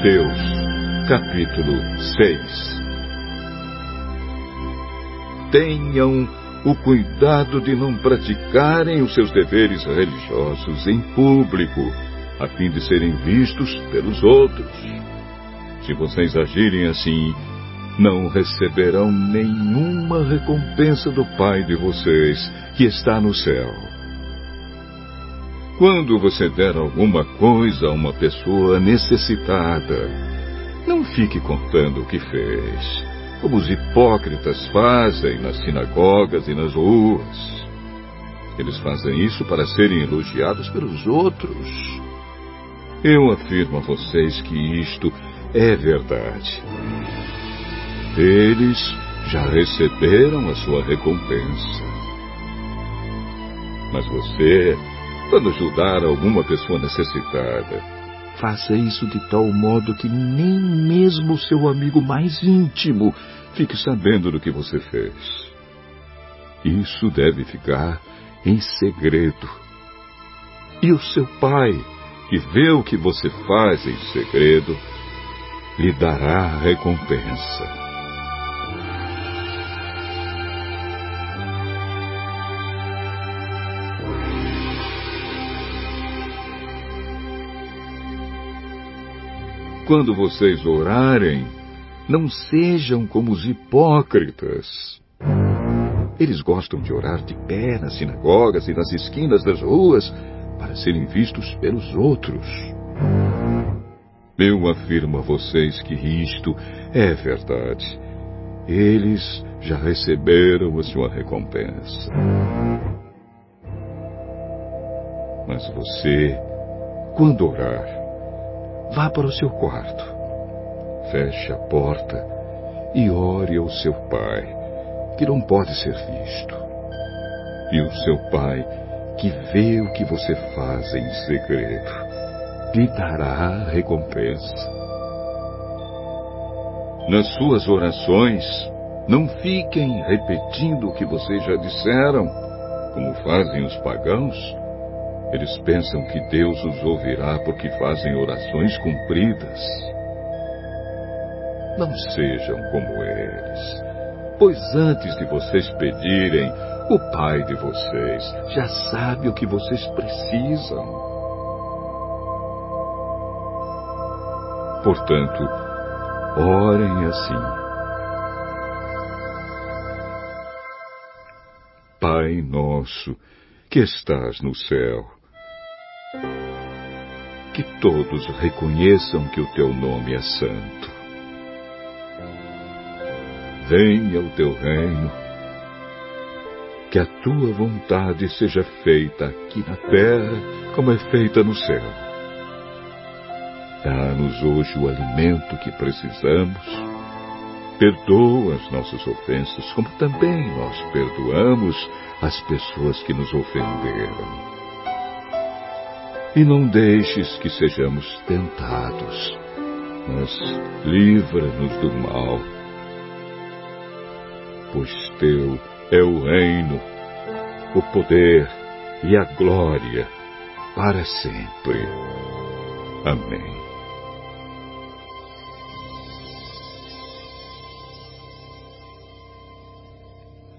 Mateus, capítulo 6 Tenham o cuidado de não praticarem os seus deveres religiosos em público, a fim de serem vistos pelos outros. Se vocês agirem assim, não receberão nenhuma recompensa do Pai de vocês, que está no céu. Quando você der alguma coisa a uma pessoa necessitada, não fique contando o que fez, como os hipócritas fazem nas sinagogas e nas ruas. Eles fazem isso para serem elogiados pelos outros. Eu afirmo a vocês que isto é verdade. Eles já receberam a sua recompensa. Mas você quando ajudar alguma pessoa necessitada. Faça isso de tal modo que nem mesmo seu amigo mais íntimo fique sabendo do que você fez. Isso deve ficar em segredo. E o seu pai, que vê o que você faz em segredo, lhe dará recompensa. Quando vocês orarem, não sejam como os hipócritas. Eles gostam de orar de pé nas sinagogas e nas esquinas das ruas para serem vistos pelos outros. Eu afirmo a vocês que isto é verdade. Eles já receberam a sua recompensa. Mas você, quando orar, Vá para o seu quarto, feche a porta e ore ao seu pai, que não pode ser visto. E o seu pai, que vê o que você faz em segredo, lhe dará recompensa. Nas suas orações, não fiquem repetindo o que vocês já disseram, como fazem os pagãos eles pensam que Deus os ouvirá porque fazem orações cumpridas. Não sejam como eles, pois antes de vocês pedirem, o Pai de vocês já sabe o que vocês precisam. Portanto, orem assim. Pai nosso, que estás no céu, que todos reconheçam que o teu nome é santo. Venha o teu reino, que a tua vontade seja feita aqui na terra como é feita no céu. Dá-nos hoje o alimento que precisamos. Perdoa as nossas ofensas, como também nós perdoamos as pessoas que nos ofenderam e não deixes que sejamos tentados, mas livra-nos do mal. Pois teu é o reino, o poder e a glória para sempre. Amém.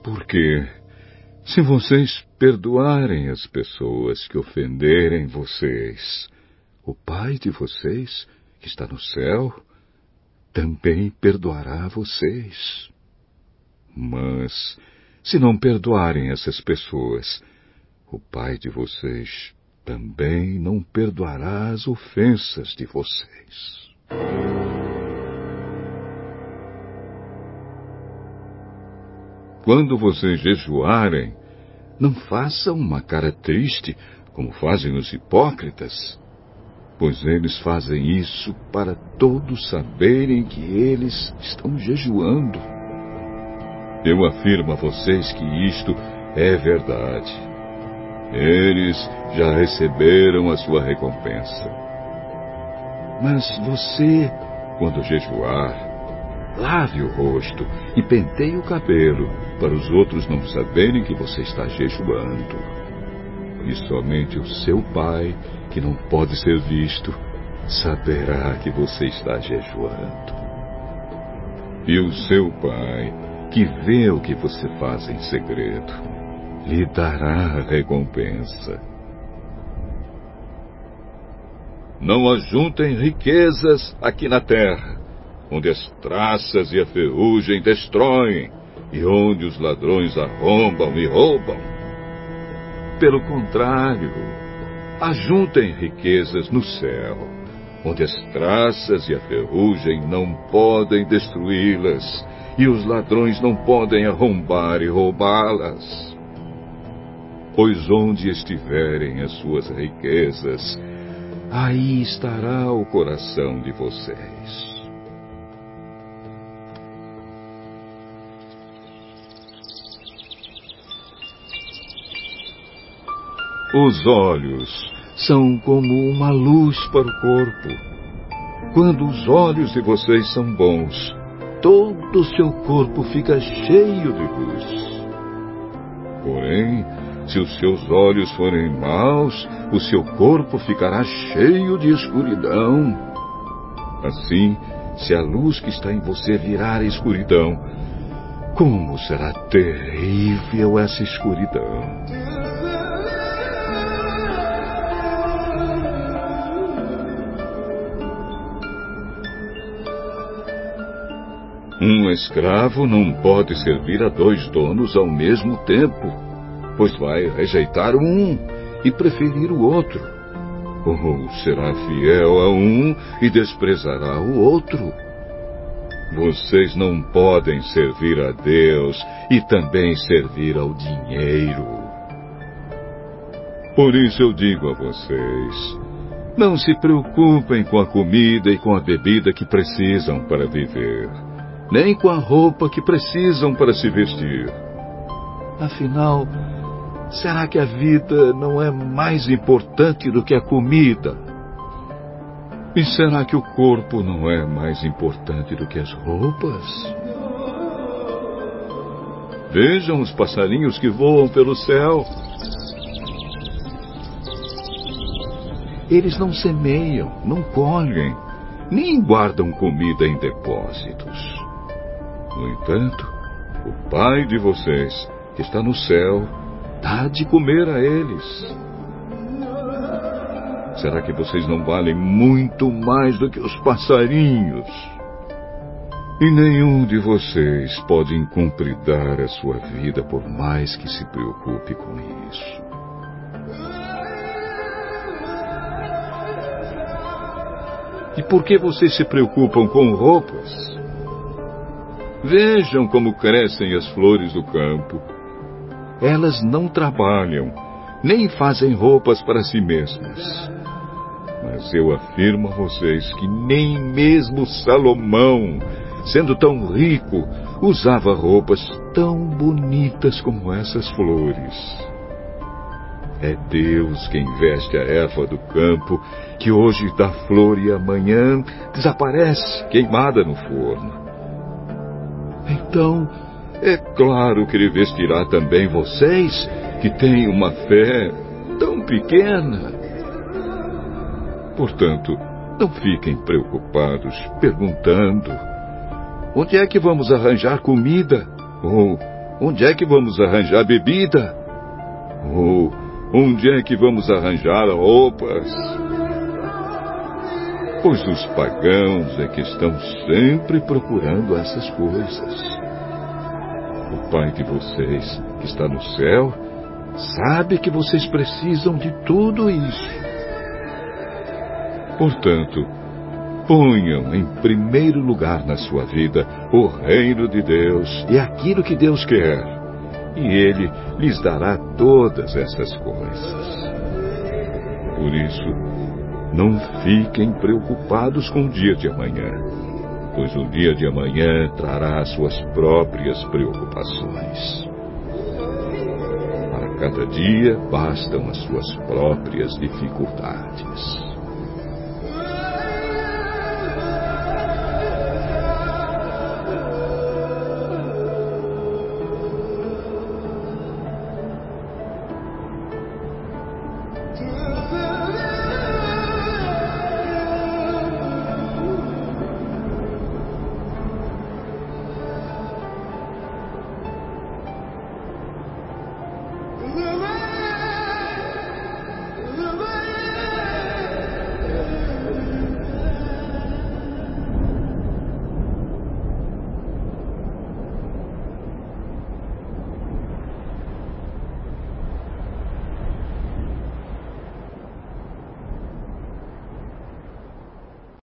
Porque se vocês perdoarem as pessoas que ofenderem vocês, o Pai de vocês, que está no céu, também perdoará vocês. Mas, se não perdoarem essas pessoas, o Pai de vocês também não perdoará as ofensas de vocês. Quando vocês jejuarem, não façam uma cara triste, como fazem os hipócritas, pois eles fazem isso para todos saberem que eles estão jejuando. Eu afirmo a vocês que isto é verdade. Eles já receberam a sua recompensa. Mas você, quando jejuar, Lave o rosto e penteie o cabelo, para os outros não saberem que você está jejuando. E somente o seu pai, que não pode ser visto, saberá que você está jejuando. E o seu pai, que vê o que você faz em segredo, lhe dará recompensa. Não ajuntem riquezas aqui na terra, onde as traças e a ferrugem destroem, e onde os ladrões arrombam e roubam. Pelo contrário, ajuntem riquezas no céu, onde as traças e a ferrugem não podem destruí-las, e os ladrões não podem arrombar e roubá-las. Pois onde estiverem as suas riquezas, aí estará o coração de vocês. Os olhos são como uma luz para o corpo. Quando os olhos de vocês são bons, todo o seu corpo fica cheio de luz. Porém, se os seus olhos forem maus, o seu corpo ficará cheio de escuridão. Assim, se a luz que está em você virar escuridão, como será terrível essa escuridão! Um escravo não pode servir a dois donos ao mesmo tempo pois vai rejeitar um e preferir o outro. Ou será fiel a um e desprezará o outro. Vocês não podem servir a Deus e também servir ao dinheiro. Por isso eu digo a vocês: não se preocupem com a comida e com a bebida que precisam para viver, nem com a roupa que precisam para se vestir. Afinal, Será que a vida não é mais importante do que a comida? E será que o corpo não é mais importante do que as roupas? Vejam os passarinhos que voam pelo céu. Eles não semeiam, não colhem, nem guardam comida em depósitos. No entanto, o Pai de vocês, que está no céu, dá de comer a eles. Será que vocês não valem muito mais do que os passarinhos? E nenhum de vocês pode incumpridar a sua vida por mais que se preocupe com isso. E por que vocês se preocupam com roupas? Vejam como crescem as flores do campo elas não trabalham, nem fazem roupas para si mesmas. Mas eu afirmo a vocês que nem mesmo Salomão, sendo tão rico, usava roupas tão bonitas como essas flores. É Deus quem veste a erva do campo, que hoje dá flor e amanhã desaparece queimada no forno. Então, é claro que ele vestirá também vocês, que têm uma fé tão pequena. Portanto, não fiquem preocupados perguntando: onde é que vamos arranjar comida? Ou onde é que vamos arranjar bebida? Ou onde é que vamos arranjar roupas? Pois os pagãos é que estão sempre procurando essas coisas. Pai de vocês, que está no céu, sabe que vocês precisam de tudo isso. Portanto, ponham em primeiro lugar na sua vida o reino de Deus e aquilo que Deus quer, e Ele lhes dará todas essas coisas. Por isso, não fiquem preocupados com o dia de amanhã pois o dia de amanhã trará suas próprias preocupações. Para cada dia bastam as suas próprias dificuldades.